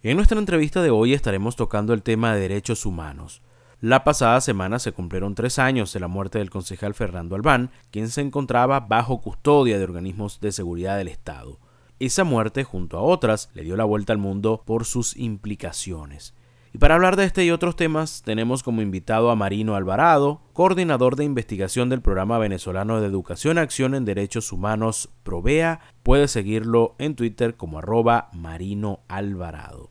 En nuestra entrevista de hoy estaremos tocando el tema de derechos humanos. La pasada semana se cumplieron tres años de la muerte del concejal Fernando Albán, quien se encontraba bajo custodia de organismos de seguridad del Estado. Esa muerte, junto a otras, le dio la vuelta al mundo por sus implicaciones. Para hablar de este y otros temas, tenemos como invitado a Marino Alvarado, coordinador de investigación del Programa Venezolano de Educación Acción en Derechos Humanos Provea. Puede seguirlo en Twitter como arroba Marino Alvarado.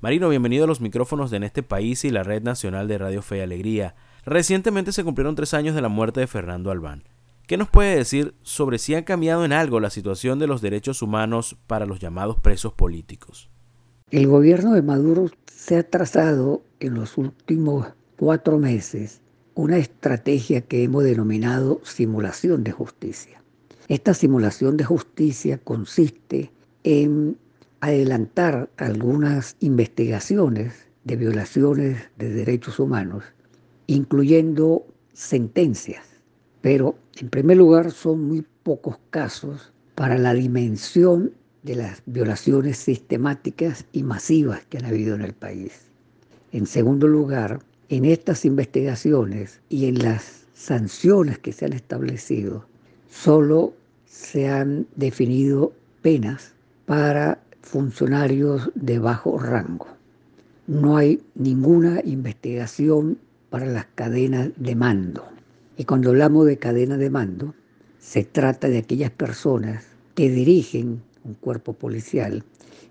Marino, bienvenido a los micrófonos de En este país y la Red Nacional de Radio Fe y Alegría. Recientemente se cumplieron tres años de la muerte de Fernando Albán. ¿Qué nos puede decir sobre si ha cambiado en algo la situación de los derechos humanos para los llamados presos políticos? El gobierno de Maduro se ha trazado en los últimos cuatro meses una estrategia que hemos denominado simulación de justicia. Esta simulación de justicia consiste en adelantar algunas investigaciones de violaciones de derechos humanos, incluyendo sentencias pero en primer lugar son muy pocos casos para la dimensión de las violaciones sistemáticas y masivas que han habido en el país. En segundo lugar, en estas investigaciones y en las sanciones que se han establecido, solo se han definido penas para funcionarios de bajo rango. No hay ninguna investigación para las cadenas de mando. Y cuando hablamos de cadena de mando, se trata de aquellas personas que dirigen un cuerpo policial,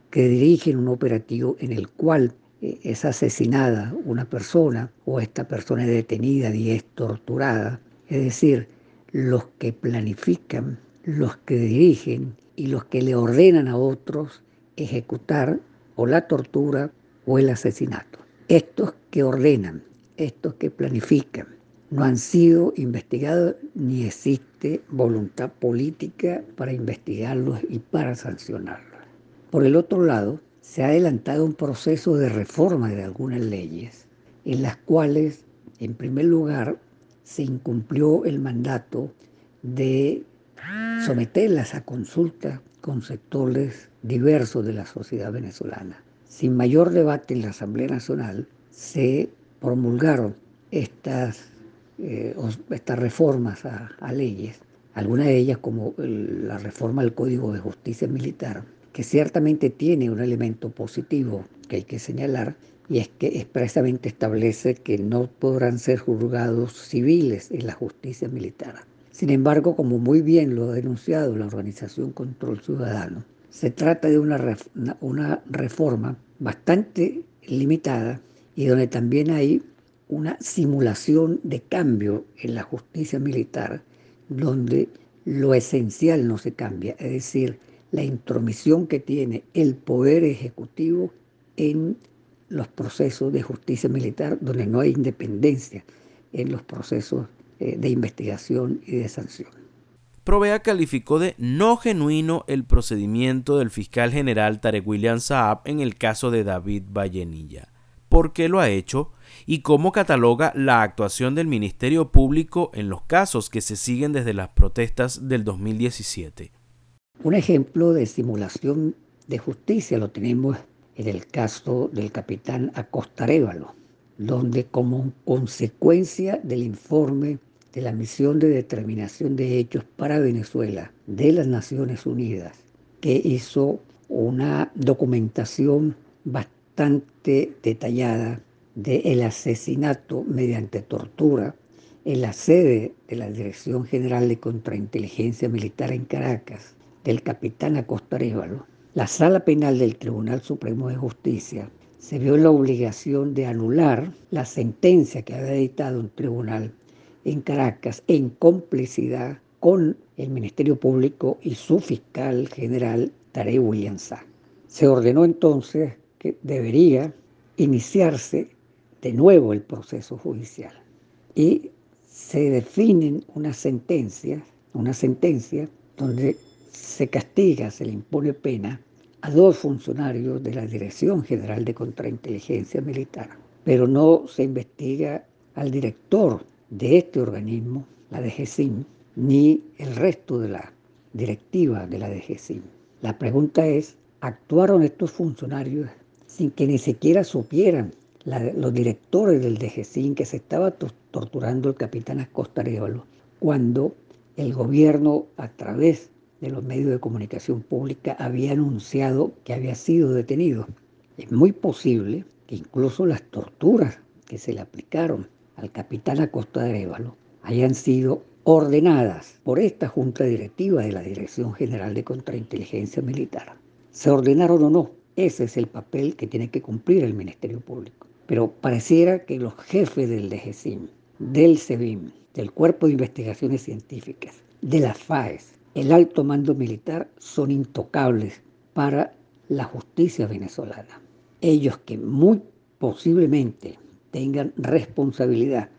que dirigen un operativo en el cual eh, es asesinada una persona o esta persona es detenida y es torturada. Es decir, los que planifican, los que dirigen y los que le ordenan a otros ejecutar o la tortura o el asesinato. Estos que ordenan, estos que planifican, no han sido investigados ni existe voluntad política para investigarlos y para sancionarlos. Por el otro lado, se ha adelantado un proceso de reforma de algunas leyes en las cuales, en primer lugar, se incumplió el mandato de someterlas a consulta con sectores diversos de la sociedad venezolana. Sin mayor debate en la Asamblea Nacional se promulgaron estas eh, estas reformas a, leyes, algunas de ellas como la reforma al Código de Justicia Militar, que ciertamente tiene un elemento positivo que hay que señalar, y es que expresamente establece que no podrán ser juzgados civiles en la justicia militar. Sin embargo, como muy bien lo ha denunciado la organización Control Ciudadano, se trata de una, una reforma bastante limitada y donde también hay una simulación de cambio en la justicia militar, donde lo esencial no se cambia, es decir, la intromisión que tiene el poder ejecutivo en los procesos de justicia militar, donde no hay independencia en los procesos eh, de investigación y de sanción. Provea calificó de no genuino el procedimiento del fiscal general Tarek William Saab en el caso de David Vallenilla. ¿Por qué lo ha hecho? y cómo cataloga la actuación del Ministerio Público en los casos que se siguen desde las protestas del 2017. Un ejemplo de simulación de justicia lo tenemos en el caso del capitán Acosta Révalo, donde como consecuencia del informe de la misión de determinación de hechos para Venezuela de las Naciones Unidas, que hizo una documentación bastante detallada del asesinato mediante tortura en la sede de la Dirección General de Contrainteligencia Militar en Caracas del capitán Acosta Révalo, la Sala Penal del Tribunal Supremo de Justicia se vio la obligación de anular la sentencia que había dictado un tribunal en Caracas en complicidad con el Ministerio Público y su fiscal general Tarek William Se ordenó entonces que debería iniciarse de nuevo el proceso judicial y se definen una sentencia, una sentencia donde se castiga, se le impone pena a dos funcionarios de la Dirección General de Contrainteligencia Militar, pero no se investiga al director de este organismo, la DGCIM, ni el resto de la directiva de la DGCIM. La pregunta es, ¿actuaron estos funcionarios sin que ni siquiera supieran los directores del DGCIN que se estaba torturando el capitán Acosta Arevalo, cuando el gobierno a través de los medios de comunicación pública había anunciado que había sido detenido. Es muy posible que incluso las torturas que se le aplicaron al capitán Acosta Arevalo hayan sido ordenadas por esta junta directiva de la Dirección General de Contrainteligencia Militar. Se ordenaron o no, ese es el papel que tiene que cumplir el Ministerio Público. Pero pareciera que los jefes del DGCIM, del SEBIM, del Cuerpo de Investigaciones Científicas, de la FAES, el alto mando militar son intocables para la justicia venezolana. Ellos que muy posiblemente tengan responsabilidad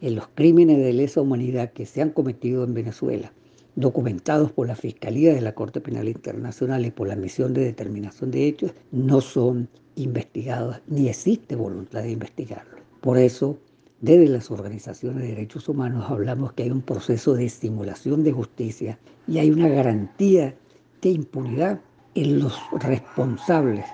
en los crímenes de lesa humanidad que se han cometido en Venezuela, documentados por la Fiscalía de la Corte Penal Internacional y por la Misión de Determinación de Hechos, no son investigados ni existe voluntad de investigarlos. Por eso, desde las organizaciones de derechos humanos hablamos que hay un proceso de estimulación de justicia y hay una garantía de impunidad en los responsables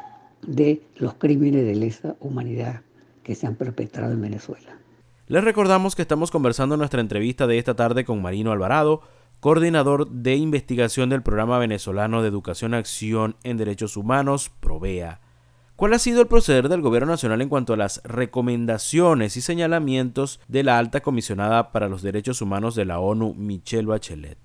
de los crímenes de lesa humanidad que se han perpetrado en Venezuela. Les recordamos que estamos conversando en nuestra entrevista de esta tarde con Marino Alvarado, coordinador de investigación del Programa Venezolano de Educación Acción en Derechos Humanos, PROVEA. ¿Cuál ha sido el proceder del Gobierno Nacional en cuanto a las recomendaciones y señalamientos de la alta comisionada para los derechos humanos de la ONU, Michelle Bachelet?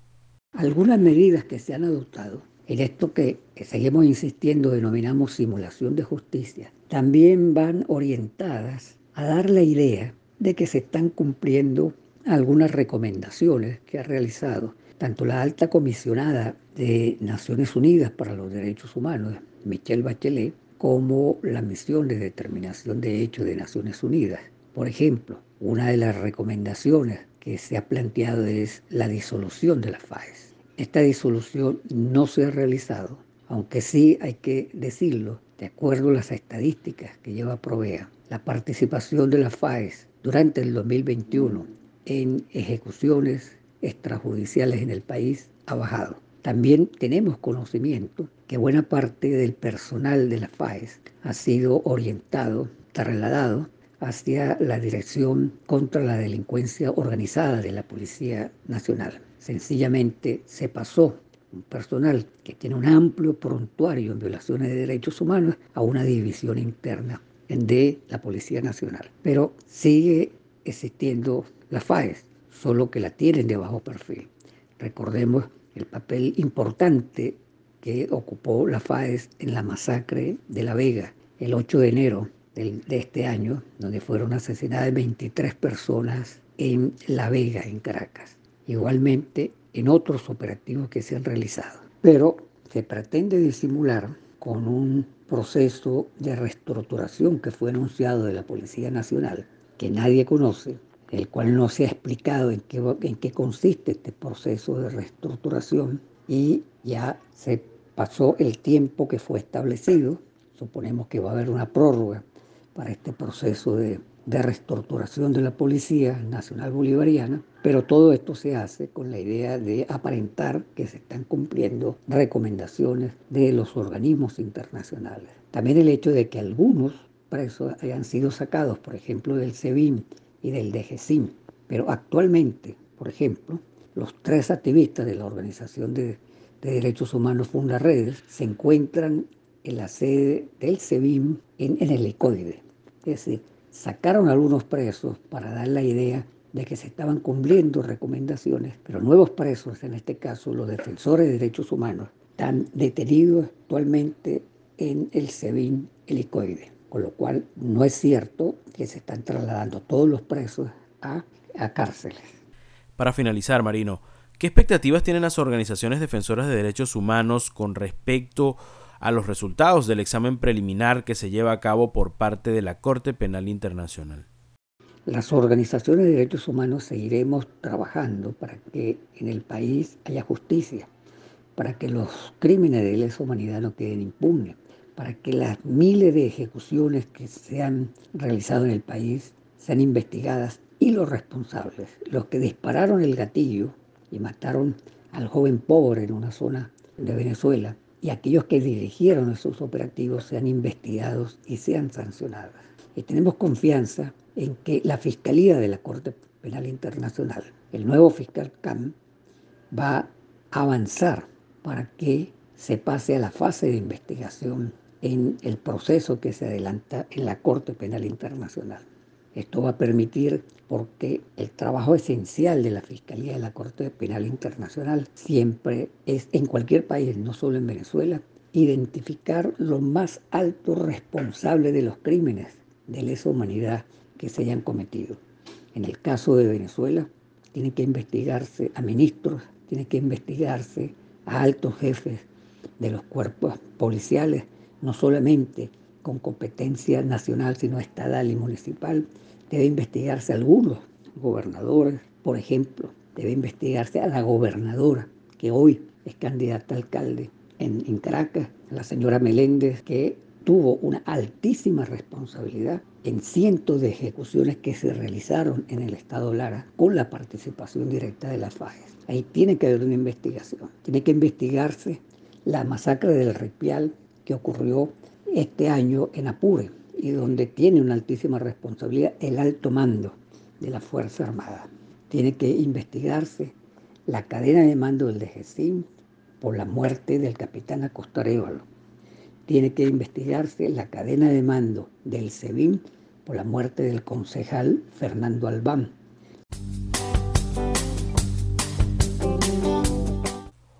Algunas medidas que se han adoptado en esto que seguimos insistiendo denominamos simulación de justicia, también van orientadas a dar la idea de que se están cumpliendo algunas recomendaciones que ha realizado tanto la alta comisionada de Naciones Unidas para los Derechos Humanos, Michelle Bachelet, como la misión de determinación de hechos de Naciones Unidas. Por ejemplo, una de las recomendaciones que se ha planteado es la disolución de la FAES. Esta disolución no se ha realizado, aunque sí hay que decirlo, de acuerdo a las estadísticas que lleva Provea, la participación de la FAES durante el 2021 en ejecuciones extrajudiciales en el país ha bajado. También tenemos conocimiento que buena parte del personal de la FAES ha sido orientado, trasladado hacia la Dirección contra la Delincuencia Organizada de la Policía Nacional. Sencillamente se pasó un personal que tiene un amplio prontuario en violaciones de derechos humanos a una división interna de la Policía Nacional. Pero sigue existiendo la FAES, solo que la tienen de bajo perfil. Recordemos el papel importante que ocupó la FAES en la masacre de La Vega el 8 de enero de este año, donde fueron asesinadas 23 personas en La Vega, en Caracas. Igualmente en otros operativos que se han realizado. Pero se pretende disimular con un proceso de reestructuración que fue anunciado de la Policía Nacional, que nadie conoce, el cual no se ha explicado en qué, en qué consiste este proceso de reestructuración y ya se pasó el tiempo que fue establecido. Suponemos que va a haber una prórroga para este proceso de, de reestructuración de la Policía Nacional Bolivariana, pero todo esto se hace con la idea de aparentar que se están cumpliendo recomendaciones de los organismos internacionales. También el hecho de que algunos presos hayan sido sacados, por ejemplo, del SEBIN y del DGCIM. Pero actualmente, por ejemplo, los tres activistas de la Organización de, Derechos Humanos Funda Redes se encuentran en la sede del SEBIM en, el ECOIDE. Es decir, sacaron algunos presos para dar la idea de que se estaban cumpliendo recomendaciones, pero nuevos presos, en este caso los defensores de derechos humanos, están detenidos actualmente en el SEBIN helicoide con lo cual no es cierto que se están trasladando todos los presos a, a cárceles. Para finalizar, Marino, ¿qué expectativas tienen las organizaciones defensoras de derechos humanos con respecto a los resultados del examen preliminar que se lleva a cabo por parte de la Corte Penal Internacional? Las organizaciones de derechos humanos seguiremos trabajando para que en el país haya justicia, para que los crímenes de lesa humanidad no queden impunes, para que las miles de ejecuciones que se han realizado en el país sean investigadas y los responsables, los que dispararon el gatillo y mataron al joven pobre en una zona de Venezuela y aquellos que dirigieron esos operativos sean investigados y sean sancionados. Y tenemos confianza en que la Fiscalía de la Corte Penal Internacional, el nuevo fiscal CAM, va a avanzar para que se pase a la fase de investigación en el proceso que se adelanta en la Corte Penal Internacional. Esto va a permitir, porque el trabajo esencial de la Fiscalía de la Corte Penal Internacional siempre es, en cualquier país, no solo en Venezuela, identificar los más altos responsables de los crímenes de lesa humanidad que se hayan cometido. En el caso de Venezuela, tiene que investigarse a ministros, tiene que investigarse a altos jefes de los cuerpos policiales, no solamente con competencia nacional, sino estatal y municipal. Debe investigarse a algunos gobernadores, por ejemplo, debe investigarse a la gobernadora, que hoy es candidata a alcalde en, en Caracas, la señora Meléndez, que tuvo una altísima responsabilidad en cientos de ejecuciones que se realizaron en el estado Lara con la participación directa de las FAES. Ahí tiene que haber una investigación, tiene que investigarse la masacre del Ripial que ocurrió este año en Apure y donde tiene una altísima responsabilidad el alto mando de la Fuerza Armada. Tiene que investigarse la cadena de mando del DGCIM por la muerte del capitán Acosta Tiene que investigarse la cadena de mando del SEBIN por la muerte del concejal Fernando Albán.